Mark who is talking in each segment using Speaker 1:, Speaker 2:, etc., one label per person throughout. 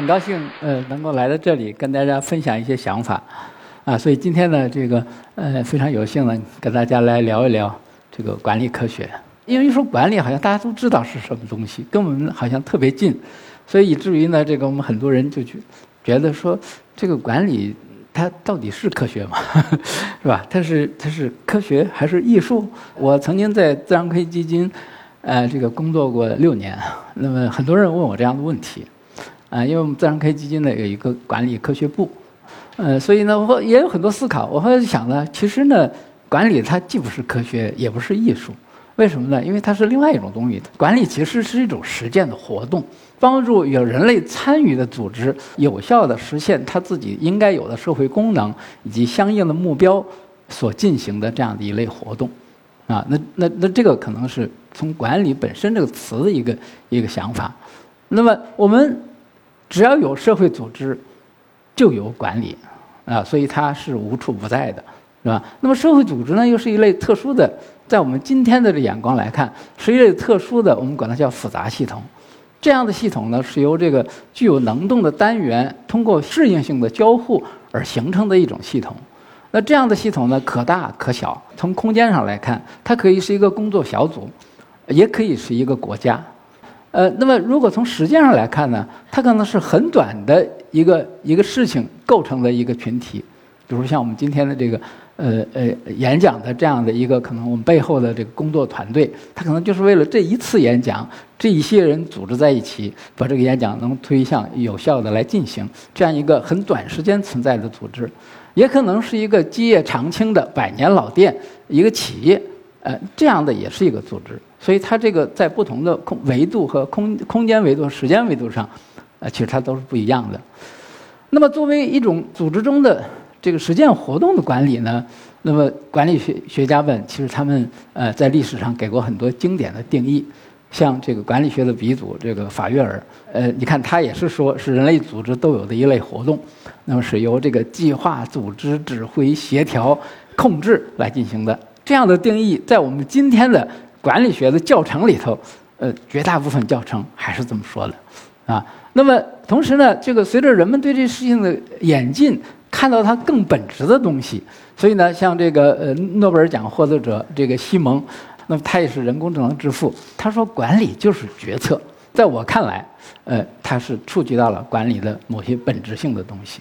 Speaker 1: 很高兴呃能够来到这里跟大家分享一些想法，啊，所以今天呢这个呃非常有幸呢跟大家来聊一聊这个管理科学，因为一说管理好像大家都知道是什么东西，跟我们好像特别近，所以以至于呢这个我们很多人就觉觉得说这个管理它到底是科学吗？是吧？它是它是科学还是艺术？我曾经在自然科学基金呃这个工作过六年，那么很多人问我这样的问题。啊，因为我们自然科学基金呢有一个管理科学部，呃，所以呢我也有很多思考。我后来想呢，其实呢，管理它既不是科学，也不是艺术，为什么呢？因为它是另外一种东西。管理其实是一种实践的活动，帮助有人类参与的组织有效的实现它自己应该有的社会功能以及相应的目标所进行的这样的一类活动。啊，那那那这个可能是从管理本身这个词的一个一个想法。那么我们。只要有社会组织，就有管理，啊，所以它是无处不在的，是吧？那么社会组织呢，又是一类特殊的，在我们今天的眼光来看，是一类特殊的，我们管它叫复杂系统。这样的系统呢，是由这个具有能动的单元通过适应性的交互而形成的一种系统。那这样的系统呢，可大可小。从空间上来看，它可以是一个工作小组，也可以是一个国家。呃，那么如果从时间上来看呢，它可能是很短的一个一个事情构成的一个群体，比如像我们今天的这个呃呃演讲的这样的一个可能，我们背后的这个工作团队，它可能就是为了这一次演讲，这一些人组织在一起，把这个演讲能推向有效的来进行，这样一个很短时间存在的组织，也可能是一个基业长青的百年老店，一个企业，呃，这样的也是一个组织。所以它这个在不同的空维度和空空间维度、时间维度上，啊，其实它都是不一样的。那么作为一种组织中的这个实践活动的管理呢，那么管理学学家们其实他们呃在历史上给过很多经典的定义，像这个管理学的鼻祖这个法约尔，呃，你看他也是说是人类组织都有的一类活动，那么是由这个计划、组织、指挥、协调、控制来进行的。这样的定义在我们今天的。管理学的教程里头，呃，绝大部分教程还是这么说的，啊，那么同时呢，这个随着人们对这事情的演进，看到它更本质的东西，所以呢，像这个呃诺贝尔奖获得者这个西蒙，那么他也是人工智能之父，他说管理就是决策，在我看来，呃，他是触及到了管理的某些本质性的东西。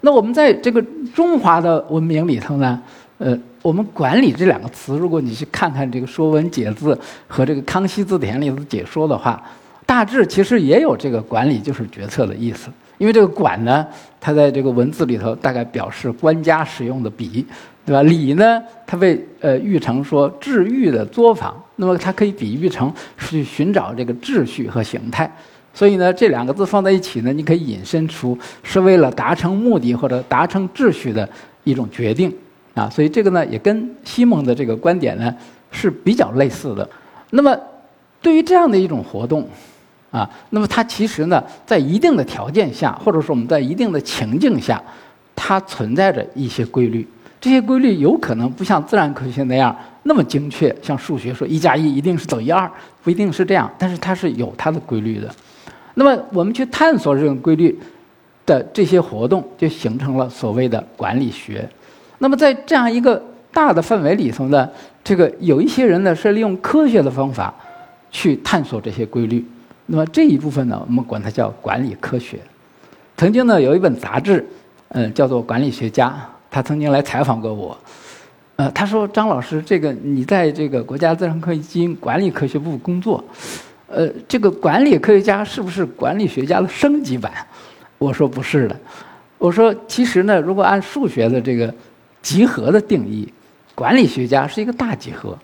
Speaker 1: 那我们在这个中华的文明里头呢？呃，我们管理这两个词，如果你去看看这个《说文解字》和这个康熙字典里的解说的话，大致其实也有这个管理就是决策的意思。因为这个管呢，它在这个文字里头大概表示官家使用的笔，对吧？礼呢，它被呃喻成说治愈的作坊，那么它可以比喻成是去寻找这个秩序和形态。所以呢，这两个字放在一起呢，你可以引申出是为了达成目的或者达成秩序的一种决定。啊，所以这个呢，也跟西蒙的这个观点呢是比较类似的。那么，对于这样的一种活动，啊，那么它其实呢，在一定的条件下，或者说我们在一定的情境下，它存在着一些规律。这些规律有可能不像自然科学那样那么精确，像数学说一加一一定是等于二，不一定是这样。但是它是有它的规律的。那么我们去探索这种规律的这些活动，就形成了所谓的管理学。那么在这样一个大的范围里头呢，这个有一些人呢是利用科学的方法去探索这些规律。那么这一部分呢，我们管它叫管理科学。曾经呢有一本杂志，嗯，叫做《管理学家》，他曾经来采访过我。呃，他说：“张老师，这个你在这个国家自然科学基金管理科学部工作，呃，这个管理科学家是不是管理学家的升级版？”我说：“不是的。”我说：“其实呢，如果按数学的这个。”集合的定义，管理学家是一个大集合，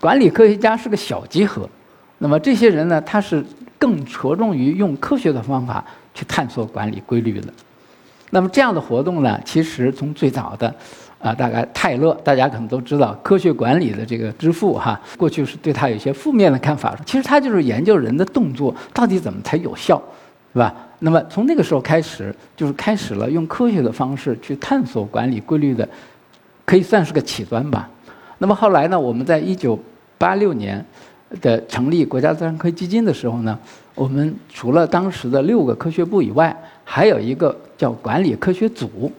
Speaker 1: 管理科学家是个小集合。那么这些人呢，他是更着重于用科学的方法去探索管理规律的。那么这样的活动呢，其实从最早的啊，大概泰勒，大家可能都知道科学管理的这个之父哈，过去是对他有些负面的看法。其实他就是研究人的动作到底怎么才有效，是吧？那么从那个时候开始，就是开始了用科学的方式去探索管理规律的。可以算是个起端吧。那么后来呢？我们在一九八六年的成立国家自然科学基金的时候呢，我们除了当时的六个科学部以外，还有一个叫管理科学组，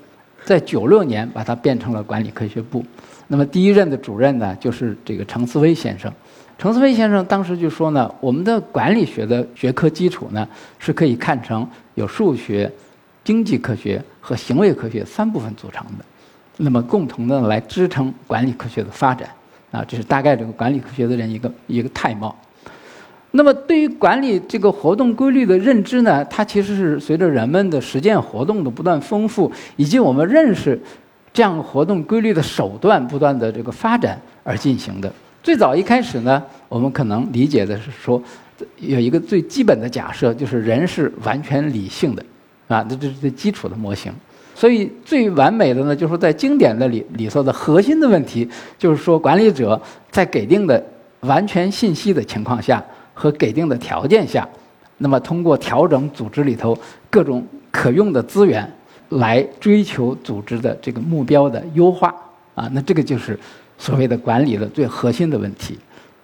Speaker 1: 在九六年把它变成了管理科学部。那么第一任的主任呢，就是这个程思威先生。程思威先生当时就说呢，我们的管理学的学科基础呢，是可以看成有数学、经济科学和行为科学三部分组成的，那么共同的来支撑管理科学的发展。啊，这是大概这个管理科学的人一个一个态貌。那么对于管理这个活动规律的认知呢，它其实是随着人们的实践活动的不断丰富，以及我们认识这样活动规律的手段不断的这个发展而进行的。最早一开始呢，我们可能理解的是说，有一个最基本的假设，就是人是完全理性的，啊，这这是最基础的模型。所以最完美的呢，就是在经典的里里头的核心的问题，就是说管理者在给定的完全信息的情况下。和给定的条件下，那么通过调整组织里头各种可用的资源，来追求组织的这个目标的优化啊，那这个就是所谓的管理的最核心的问题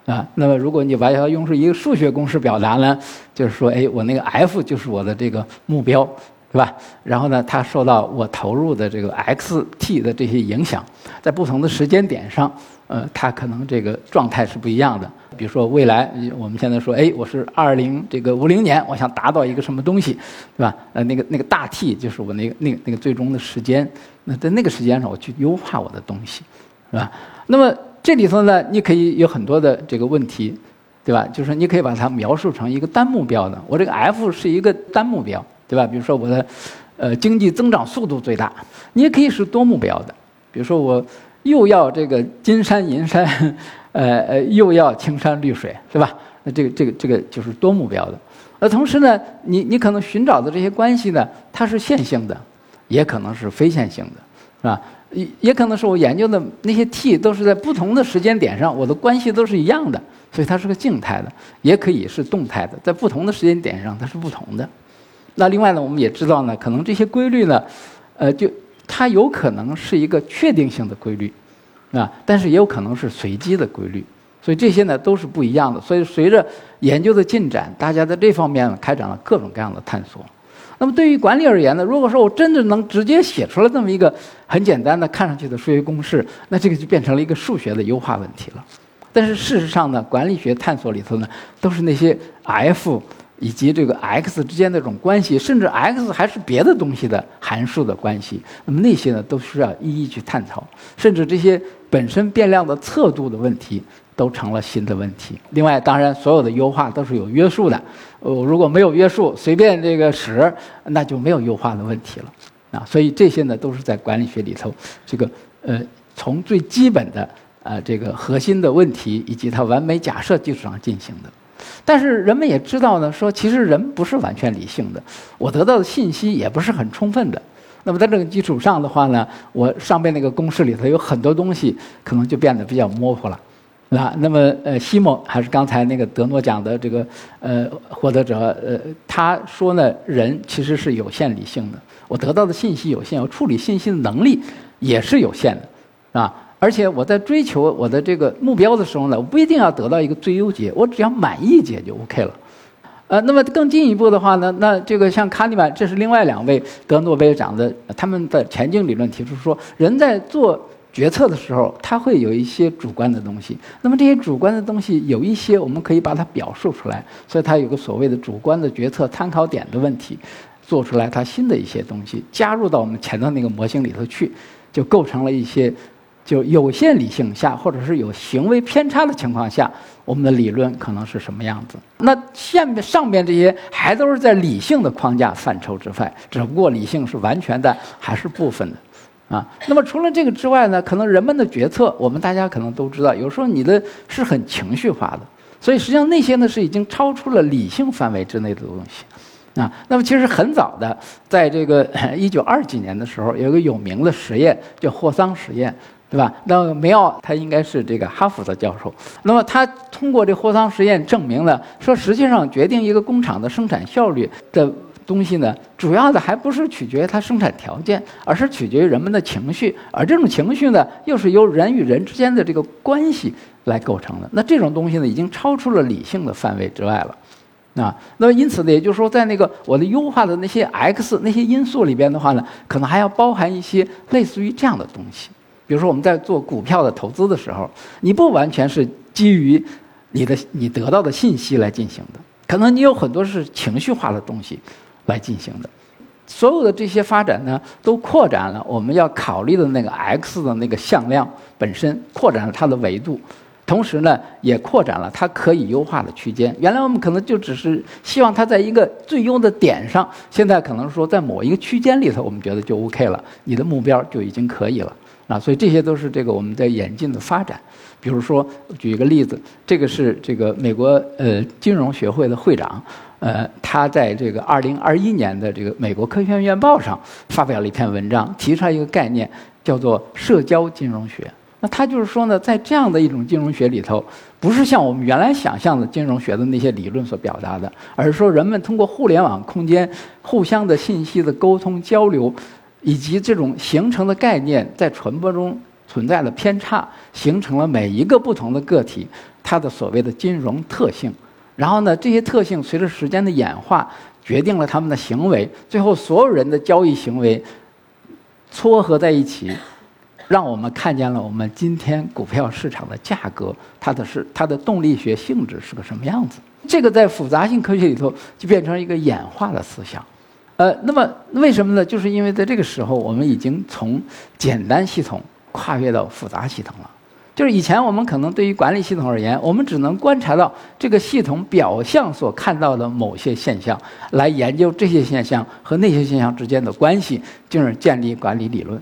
Speaker 1: 啊。那么如果你把它用出一个数学公式表达呢，就是说，哎，我那个 F 就是我的这个目标，对吧？然后呢，它受到我投入的这个 X、T 的这些影响，在不同的时间点上，呃，它可能这个状态是不一样的。比如说未来，我们现在说，哎，我是二零这个五零年，我想达到一个什么东西，对吧？呃，那个那个大 T 就是我那个那个那个最终的时间。那在那个时间上，我去优化我的东西，是吧？那么这里头呢，你可以有很多的这个问题，对吧？就是你可以把它描述成一个单目标的，我这个 F 是一个单目标，对吧？比如说我的呃经济增长速度最大，你也可以是多目标的，比如说我又要这个金山银山。呃呃，又要青山绿水，是吧？那这个这个这个就是多目标的。那同时呢，你你可能寻找的这些关系呢，它是线性的，也可能是非线性的，是吧？也也可能是我研究的那些 T 都是在不同的时间点上，我的关系都是一样的，所以它是个静态的，也可以是动态的，在不同的时间点上它是不同的。那另外呢，我们也知道呢，可能这些规律呢，呃，就它有可能是一个确定性的规律。啊，但是也有可能是随机的规律，所以这些呢都是不一样的。所以随着研究的进展，大家在这方面开展了各种各样的探索。那么对于管理而言呢，如果说我真的能直接写出来这么一个很简单的看上去的数学公式，那这个就变成了一个数学的优化问题了。但是事实上呢，管理学探索里头呢，都是那些 F。以及这个 x 之间的这种关系，甚至 x 还是别的东西的函数的关系，那么那些呢都需要一一去探讨，甚至这些本身变量的测度的问题都成了新的问题。另外，当然所有的优化都是有约束的，呃，如果没有约束，随便这个使，那就没有优化的问题了啊。所以这些呢都是在管理学里头，这个呃从最基本的啊这个核心的问题以及它完美假设基础上进行的。但是人们也知道呢，说其实人不是完全理性的，我得到的信息也不是很充分的。那么在这个基础上的话呢，我上边那个公式里头有很多东西可能就变得比较模糊了，啊，那么呃，西蒙还是刚才那个德诺奖的这个呃获得者，呃，他说呢，人其实是有限理性的，我得到的信息有限，我处理信息的能力也是有限的，啊。而且我在追求我的这个目标的时候呢，我不一定要得到一个最优解，我只要满意解就 OK 了。呃，那么更进一步的话呢，那这个像卡尼曼，这是另外两位得诺贝尔奖的，他们的前进理论提出说，人在做决策的时候，他会有一些主观的东西。那么这些主观的东西，有一些我们可以把它表述出来，所以它有个所谓的主观的决策参考点的问题，做出来它新的一些东西，加入到我们前头那个模型里头去，就构成了一些。就有限理性下，或者是有行为偏差的情况下，我们的理论可能是什么样子？那下面上面这些还都是在理性的框架范畴之外，只不过理性是完全的还是部分的，啊？那么除了这个之外呢？可能人们的决策，我们大家可能都知道，有时候你的是很情绪化的，所以实际上那些呢是已经超出了理性范围之内的东西，啊？那么其实很早的，在这个一九二几年的时候，有一个有名的实验叫霍桑实验。对吧？那梅奥他应该是这个哈佛的教授。那么他通过这霍桑实验证明了，说实际上决定一个工厂的生产效率的东西呢，主要的还不是取决于它生产条件，而是取决于人们的情绪。而这种情绪呢，又是由人与人之间的这个关系来构成的。那这种东西呢，已经超出了理性的范围之外了。啊，那么因此呢，也就是说，在那个我的优化的那些 x 那些因素里边的话呢，可能还要包含一些类似于这样的东西。比如说我们在做股票的投资的时候，你不完全是基于你的你得到的信息来进行的，可能你有很多是情绪化的东西来进行的。所有的这些发展呢，都扩展了我们要考虑的那个 x 的那个向量本身，扩展了它的维度。同时呢，也扩展了它可以优化的区间。原来我们可能就只是希望它在一个最优的点上，现在可能说在某一个区间里头，我们觉得就 OK 了，你的目标就已经可以了啊。所以这些都是这个我们在演进的发展。比如说，举一个例子，这个是这个美国呃金融学会的会长，呃，他在这个二零二一年的这个美国科学院报上发表了一篇文章，提出来一个概念，叫做社交金融学。那他就是说呢，在这样的一种金融学里头，不是像我们原来想象的金融学的那些理论所表达的，而是说人们通过互联网空间互相的信息的沟通交流，以及这种形成的概念在传播中存在的偏差，形成了每一个不同的个体它的所谓的金融特性。然后呢，这些特性随着时间的演化，决定了他们的行为，最后所有人的交易行为撮合在一起。让我们看见了我们今天股票市场的价格，它的是它的动力学性质是个什么样子？这个在复杂性科学里头就变成一个演化的思想。呃，那么为什么呢？就是因为在这个时候，我们已经从简单系统跨越到复杂系统了。就是以前我们可能对于管理系统而言，我们只能观察到这个系统表象所看到的某些现象，来研究这些现象和那些现象之间的关系，进而建立管理理论。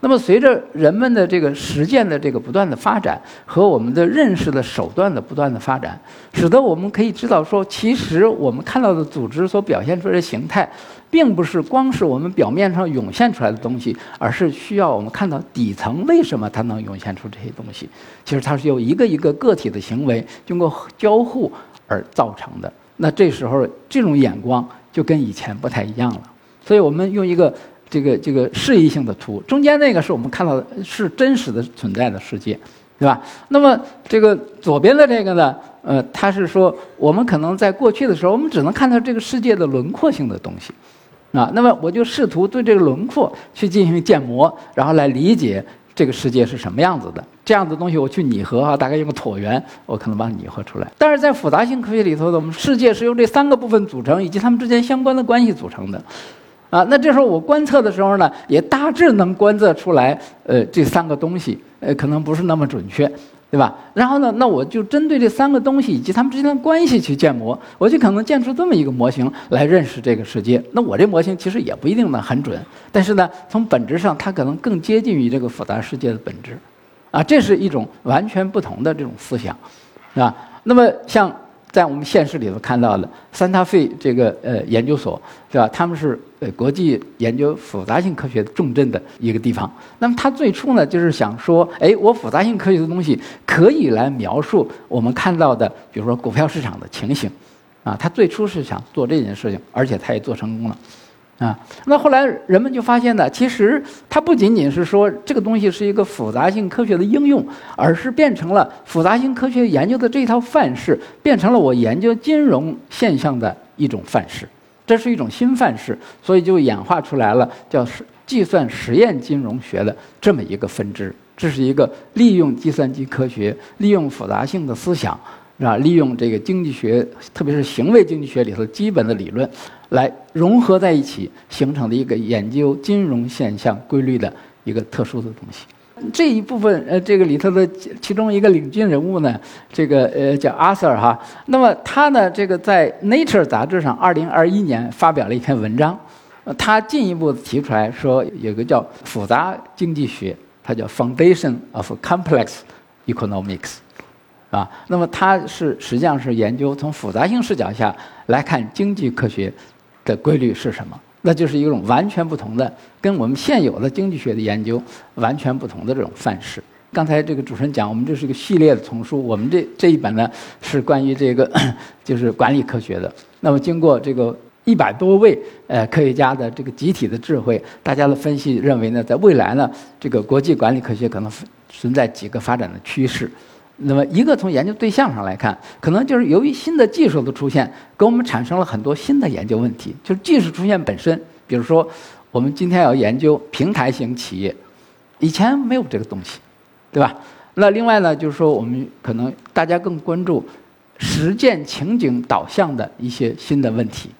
Speaker 1: 那么，随着人们的这个实践的这个不断的发展和我们的认识的手段的不断的发展，使得我们可以知道说，其实我们看到的组织所表现出来的形态，并不是光是我们表面上涌现出来的东西，而是需要我们看到底层为什么它能涌现出这些东西。其实它是由一个一个个体的行为经过交互而造成的。那这时候这种眼光就跟以前不太一样了。所以我们用一个。这个这个示意性的图，中间那个是我们看到的是真实的存在的世界，对吧？那么这个左边的这个呢，呃，它是说我们可能在过去的时候，我们只能看到这个世界的轮廓性的东西，啊，那么我就试图对这个轮廓去进行建模，然后来理解这个世界是什么样子的。这样的东西我去拟合啊，大概用个椭圆，我可能把它拟合出来。但是在复杂性科学里头的，我们世界是由这三个部分组成，以及它们之间相关的关系组成的。啊，那这时候我观测的时候呢，也大致能观测出来，呃，这三个东西，呃，可能不是那么准确，对吧？然后呢，那我就针对这三个东西以及它们之间的关系去建模，我就可能建出这么一个模型来认识这个世界。那我这模型其实也不一定呢很准，但是呢，从本质上它可能更接近于这个复杂世界的本质，啊，这是一种完全不同的这种思想，啊，那么像。在我们现实里头看到的三大费这个呃研究所，对吧？他们是呃国际研究复杂性科学重镇的一个地方。那么他最初呢，就是想说，哎，我复杂性科学的东西可以来描述我们看到的，比如说股票市场的情形，啊，他最初是想做这件事情，而且他也做成功了。啊，那后来人们就发现呢，其实它不仅仅是说这个东西是一个复杂性科学的应用，而是变成了复杂性科学研究的这一套范式，变成了我研究金融现象的一种范式。这是一种新范式，所以就演化出来了，叫是计算实验金融学的这么一个分支。这是一个利用计算机科学、利用复杂性的思想，是吧？利用这个经济学，特别是行为经济学里头基本的理论。来融合在一起形成的一个研究金融现象规律的一个特殊的东西。这一部分呃，这个里头的其中一个领军人物呢，这个呃叫阿 Sir 哈。那么他呢，这个在 Nature 杂志上，二零二一年发表了一篇文章。他进一步提出来说，有个叫复杂经济学，它叫 Foundation of Complex Economics。啊，那么他是实际上是研究从复杂性视角下来看经济科学。的规律是什么？那就是一种完全不同的，跟我们现有的经济学的研究完全不同的这种范式。刚才这个主持人讲，我们这是一个系列的丛书，我们这这一本呢是关于这个就是管理科学的。那么经过这个一百多位呃科学家的这个集体的智慧，大家的分析认为呢，在未来呢，这个国际管理科学可能存在几个发展的趋势。那么，一个从研究对象上来看，可能就是由于新的技术的出现，给我们产生了很多新的研究问题。就是技术出现本身，比如说，我们今天要研究平台型企业，以前没有这个东西，对吧？那另外呢，就是说，我们可能大家更关注实践情景导向的一些新的问题。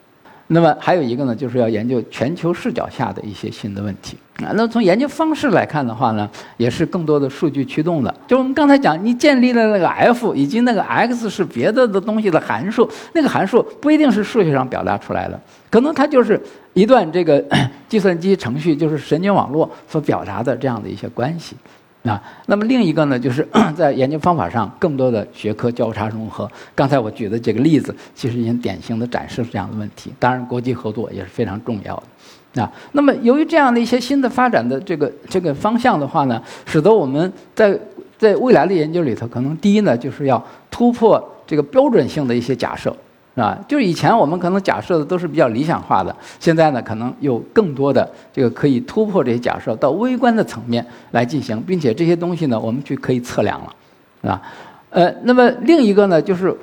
Speaker 1: 那么还有一个呢，就是要研究全球视角下的一些新的问题啊。那从研究方式来看的话呢，也是更多的数据驱动的。就我们刚才讲，你建立了那个 f 以及那个 x 是别的的东西的函数，那个函数不一定是数学上表达出来的，可能它就是一段这个 计算机程序，就是神经网络所表达的这样的一些关系。啊，那么另一个呢，就是 在研究方法上更多的学科交叉融合。刚才我举的这个例子，其实已经典型的展示了这样的问题。当然，国际合作也是非常重要的。啊，那么由于这样的一些新的发展的这个这个方向的话呢，使得我们在在未来的研究里头，可能第一呢，就是要突破这个标准性的一些假设。是吧？就是以前我们可能假设的都是比较理想化的，现在呢，可能有更多的这个可以突破这些假设到微观的层面来进行，并且这些东西呢，我们去可以测量了，是吧？呃，那么另一个呢，就是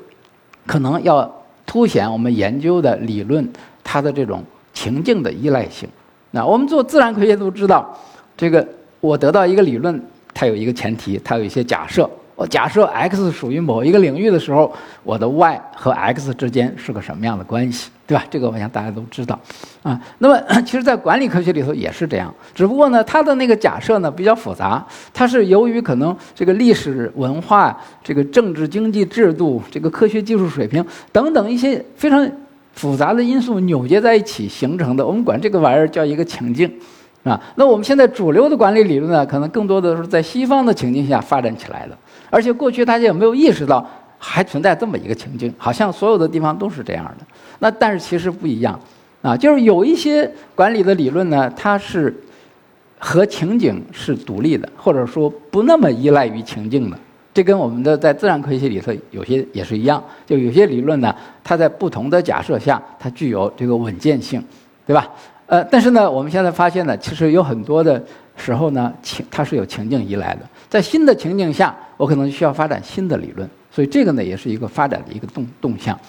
Speaker 1: 可能要凸显我们研究的理论它的这种情境的依赖性。那我们做自然科学都知道，这个我得到一个理论，它有一个前提，它有一些假设。假设 x 属于某一个领域的时候，我的 y 和 x 之间是个什么样的关系，对吧？这个我想大家都知道，啊，那么 其实，在管理科学里头也是这样，只不过呢，它的那个假设呢比较复杂，它是由于可能这个历史文化、这个政治经济制度、这个科学技术水平等等一些非常复杂的因素扭结在一起形成的。我们管这个玩意儿叫一个情境。啊，那我们现在主流的管理理论呢，可能更多的是在西方的情境下发展起来的，而且过去大家也没有意识到还存在这么一个情境，好像所有的地方都是这样的。那但是其实不一样，啊，就是有一些管理的理论呢，它是和情景是独立的，或者说不那么依赖于情境的。这跟我们的在自然科学里头有些也是一样，就有些理论呢，它在不同的假设下，它具有这个稳健性，对吧？呃，但是呢，我们现在发现呢，其实有很多的时候呢，情它是有情境依赖的。在新的情境下，我可能需要发展新的理论，所以这个呢，也是一个发展的一个动动向。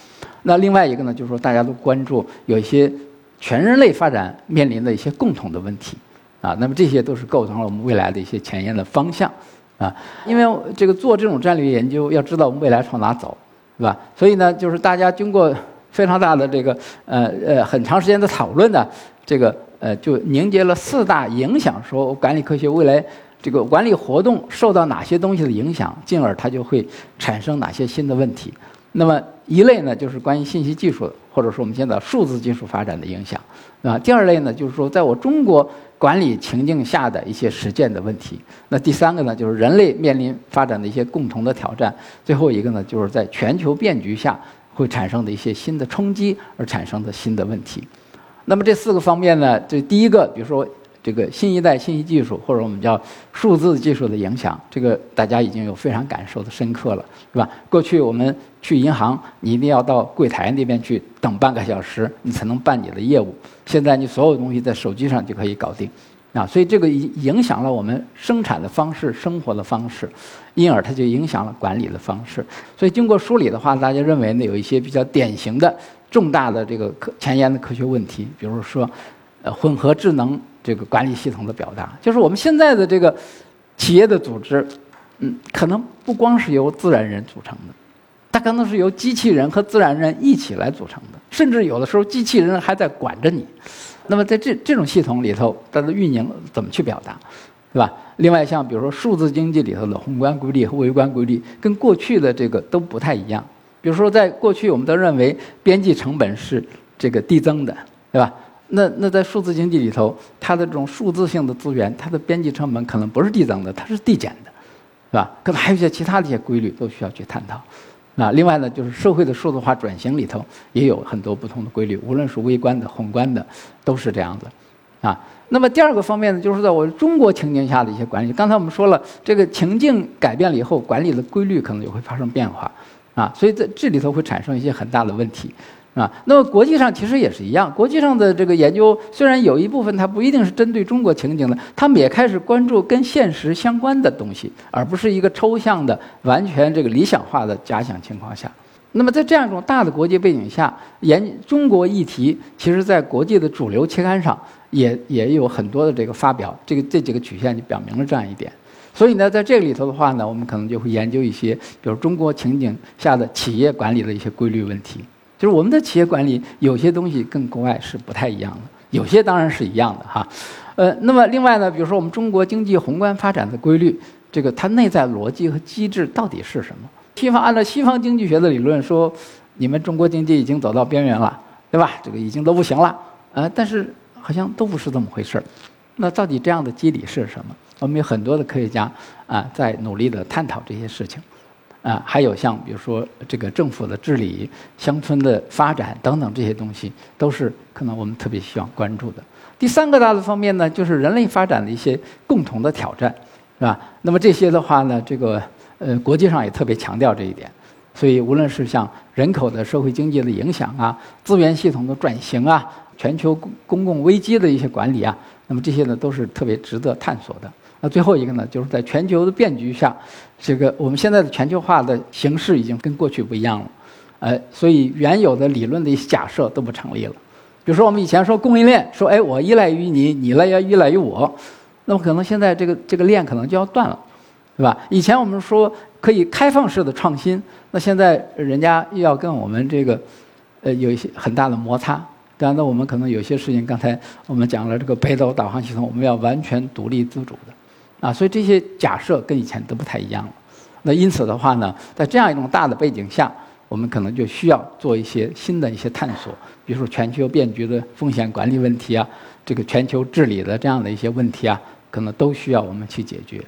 Speaker 1: 那另外一个呢，就是说大家都关注有一些全人类发展面临的一些共同的问题啊，那么这些都是构成了我们未来的一些前沿的方向啊。因为这个做这种战略研究，要知道我们未来朝哪走，是吧？所以呢，就是大家经过非常大的这个呃呃很长时间的讨论呢。这个呃，就凝结了四大影响，说管理科学未来这个管理活动受到哪些东西的影响，进而它就会产生哪些新的问题。那么一类呢，就是关于信息技术，或者说我们现在数字技术发展的影响，啊。第二类呢，就是说在我中国管理情境下的一些实践的问题。那第三个呢，就是人类面临发展的一些共同的挑战。最后一个呢，就是在全球变局下会产生的一些新的冲击而产生的新的问题。那么这四个方面呢，这第一个，比如说这个新一代信息技术或者我们叫数字技术的影响，这个大家已经有非常感受的深刻了，是吧？过去我们去银行，你一定要到柜台那边去等半个小时，你才能办你的业务。现在你所有东西在手机上就可以搞定，啊，所以这个影响了我们生产的方式、生活的方式，因而它就影响了管理的方式。所以经过梳理的话，大家认为呢，有一些比较典型的。重大的这个科前沿的科学问题，比如说，呃，混合智能这个管理系统的表达，就是我们现在的这个企业的组织，嗯，可能不光是由自然人组成的，它可能是由机器人和自然人一起来组成的，甚至有的时候机器人还在管着你。那么在这这种系统里头，它的运营怎么去表达，对吧？另外像比如说数字经济里头的宏观规律和微观规律，跟过去的这个都不太一样。比如说，在过去，我们都认为边际成本是这个递增的，对吧？那那在数字经济里头，它的这种数字性的资源，它的边际成本可能不是递增的，它是递减的，是吧？可能还有一些其他的一些规律都需要去探讨。那另外呢，就是社会的数字化转型里头也有很多不同的规律，无论是微观的、宏观的，都是这样子。啊，那么第二个方面呢，就是在我中国情境下的一些管理。刚才我们说了，这个情境改变了以后，管理的规律可能也会发生变化。啊，所以在这里头会产生一些很大的问题，啊。那么国际上其实也是一样，国际上的这个研究虽然有一部分它不一定是针对中国情景的，他们也开始关注跟现实相关的东西，而不是一个抽象的、完全这个理想化的假想情况下。那么在这样一种大的国际背景下，研中国议题，其实在国际的主流期刊上也也有很多的这个发表，这个这几个曲线就表明了这样一点。所以呢，在这个里头的话呢，我们可能就会研究一些，比如中国情景下的企业管理的一些规律问题。就是我们的企业管理有些东西跟国外是不太一样的，有些当然是一样的哈。呃，那么另外呢，比如说我们中国经济宏观发展的规律，这个它内在逻辑和机制到底是什么？西方按照西方经济学的理论说，你们中国经济已经走到边缘了，对吧？这个已经都不行了，呃，但是好像都不是这么回事儿。那到底这样的机理是什么？我们有很多的科学家啊，在努力的探讨这些事情，啊，还有像比如说这个政府的治理、乡村的发展等等这些东西，都是可能我们特别需要关注的。第三个大的方面呢，就是人类发展的一些共同的挑战，是吧？那么这些的话呢，这个。呃，国际上也特别强调这一点，所以无论是像人口的社会经济的影响啊，资源系统的转型啊，全球公公共危机的一些管理啊，那么这些呢都是特别值得探索的。那最后一个呢，就是在全球的变局下，这个我们现在的全球化的形式已经跟过去不一样了，呃，所以原有的理论的一些假设都不成立了。比如说我们以前说供应链，说哎我依赖于你，你来要依赖于我，那么可能现在这个这个链可能就要断了。对吧？以前我们说可以开放式的创新，那现在人家又要跟我们这个，呃，有一些很大的摩擦。当然，那我们可能有些事情，刚才我们讲了这个北斗导航系统，我们要完全独立自主的，啊，所以这些假设跟以前都不太一样了。那因此的话呢，在这样一种大的背景下，我们可能就需要做一些新的一些探索，比如说全球变局的风险管理问题啊，这个全球治理的这样的一些问题啊，可能都需要我们去解决。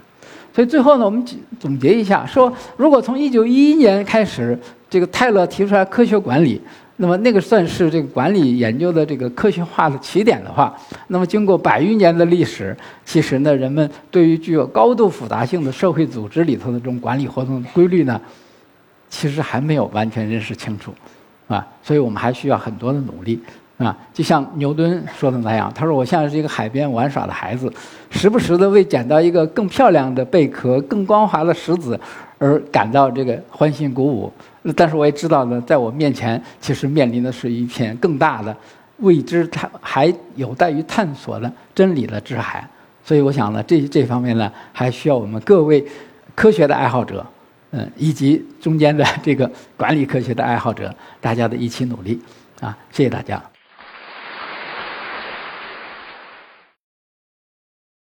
Speaker 1: 所以最后呢，我们总结一下，说如果从一九一一年开始，这个泰勒提出来科学管理，那么那个算是这个管理研究的这个科学化的起点的话，那么经过百余年的历史，其实呢，人们对于具有高度复杂性的社会组织里头的这种管理活动的规律呢，其实还没有完全认识清楚，啊，所以我们还需要很多的努力。啊，就像牛顿说的那样，他说：“我像是一个海边玩耍的孩子，时不时的为捡到一个更漂亮的贝壳、更光滑的石子而感到这个欢欣鼓舞。但是我也知道呢，在我面前其实面临的是一片更大的未知、它还有待于探索的真理的之海。所以我想呢，这这方面呢，还需要我们各位科学的爱好者，嗯，以及中间的这个管理科学的爱好者，大家的一起努力。啊，谢谢大家。